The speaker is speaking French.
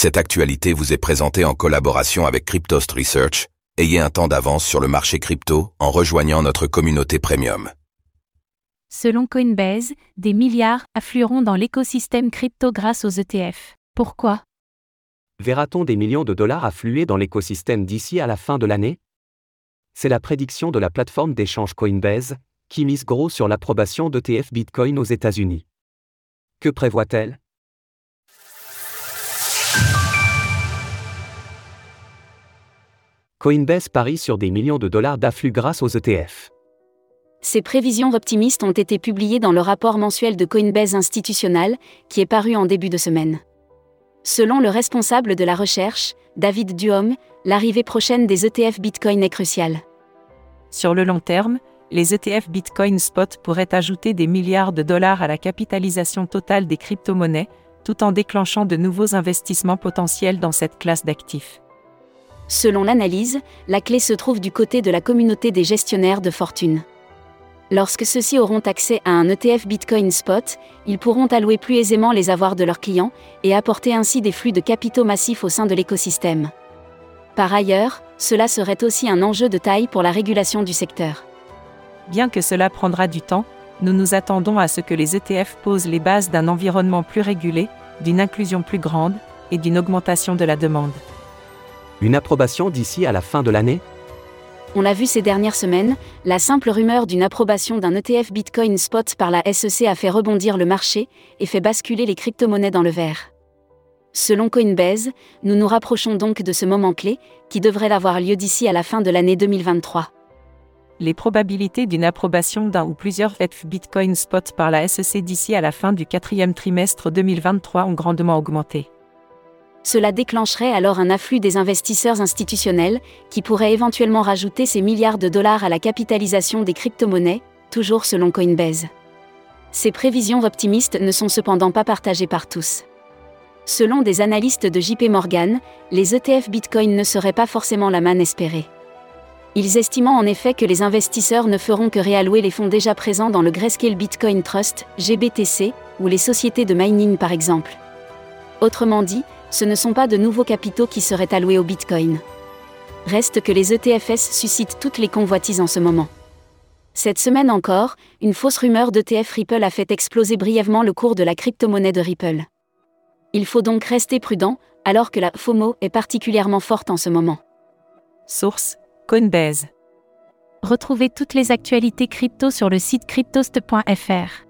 Cette actualité vous est présentée en collaboration avec Cryptost Research. Ayez un temps d'avance sur le marché crypto en rejoignant notre communauté premium. Selon Coinbase, des milliards afflueront dans l'écosystème crypto grâce aux ETF. Pourquoi? Verra-t-on des millions de dollars affluer dans l'écosystème d'ici à la fin de l'année? C'est la prédiction de la plateforme d'échange Coinbase, qui mise gros sur l'approbation d'ETF Bitcoin aux États-Unis. Que prévoit-elle? Coinbase parie sur des millions de dollars d'afflux grâce aux ETF. Ces prévisions optimistes ont été publiées dans le rapport mensuel de Coinbase Institutional, qui est paru en début de semaine. Selon le responsable de la recherche, David Duhomme, l'arrivée prochaine des ETF Bitcoin est cruciale. Sur le long terme, les ETF Bitcoin Spot pourraient ajouter des milliards de dollars à la capitalisation totale des crypto-monnaies, tout en déclenchant de nouveaux investissements potentiels dans cette classe d'actifs. Selon l'analyse, la clé se trouve du côté de la communauté des gestionnaires de fortune. Lorsque ceux-ci auront accès à un ETF Bitcoin Spot, ils pourront allouer plus aisément les avoirs de leurs clients et apporter ainsi des flux de capitaux massifs au sein de l'écosystème. Par ailleurs, cela serait aussi un enjeu de taille pour la régulation du secteur. Bien que cela prendra du temps, nous nous attendons à ce que les ETF posent les bases d'un environnement plus régulé, d'une inclusion plus grande et d'une augmentation de la demande. Une approbation d'ici à la fin de l'année? On l'a vu ces dernières semaines, la simple rumeur d'une approbation d'un ETF Bitcoin Spot par la SEC a fait rebondir le marché et fait basculer les crypto-monnaies dans le vert. Selon Coinbase, nous nous rapprochons donc de ce moment clé, qui devrait avoir lieu d'ici à la fin de l'année 2023 les probabilités d'une approbation d'un ou plusieurs ETF Bitcoin Spot par la SEC d'ici à la fin du quatrième trimestre 2023 ont grandement augmenté. Cela déclencherait alors un afflux des investisseurs institutionnels, qui pourraient éventuellement rajouter ces milliards de dollars à la capitalisation des crypto-monnaies, toujours selon Coinbase. Ces prévisions optimistes ne sont cependant pas partagées par tous. Selon des analystes de JP Morgan, les ETF Bitcoin ne seraient pas forcément la manne espérée. Ils estiment en effet que les investisseurs ne feront que réallouer les fonds déjà présents dans le Grayscale Bitcoin Trust, GBTC, ou les sociétés de mining par exemple. Autrement dit, ce ne sont pas de nouveaux capitaux qui seraient alloués au Bitcoin. Reste que les ETFS suscitent toutes les convoitises en ce moment. Cette semaine encore, une fausse rumeur d'ETF Ripple a fait exploser brièvement le cours de la crypto-monnaie de Ripple. Il faut donc rester prudent, alors que la FOMO est particulièrement forte en ce moment. Source Coinbase. Retrouvez toutes les actualités crypto sur le site cryptost.fr.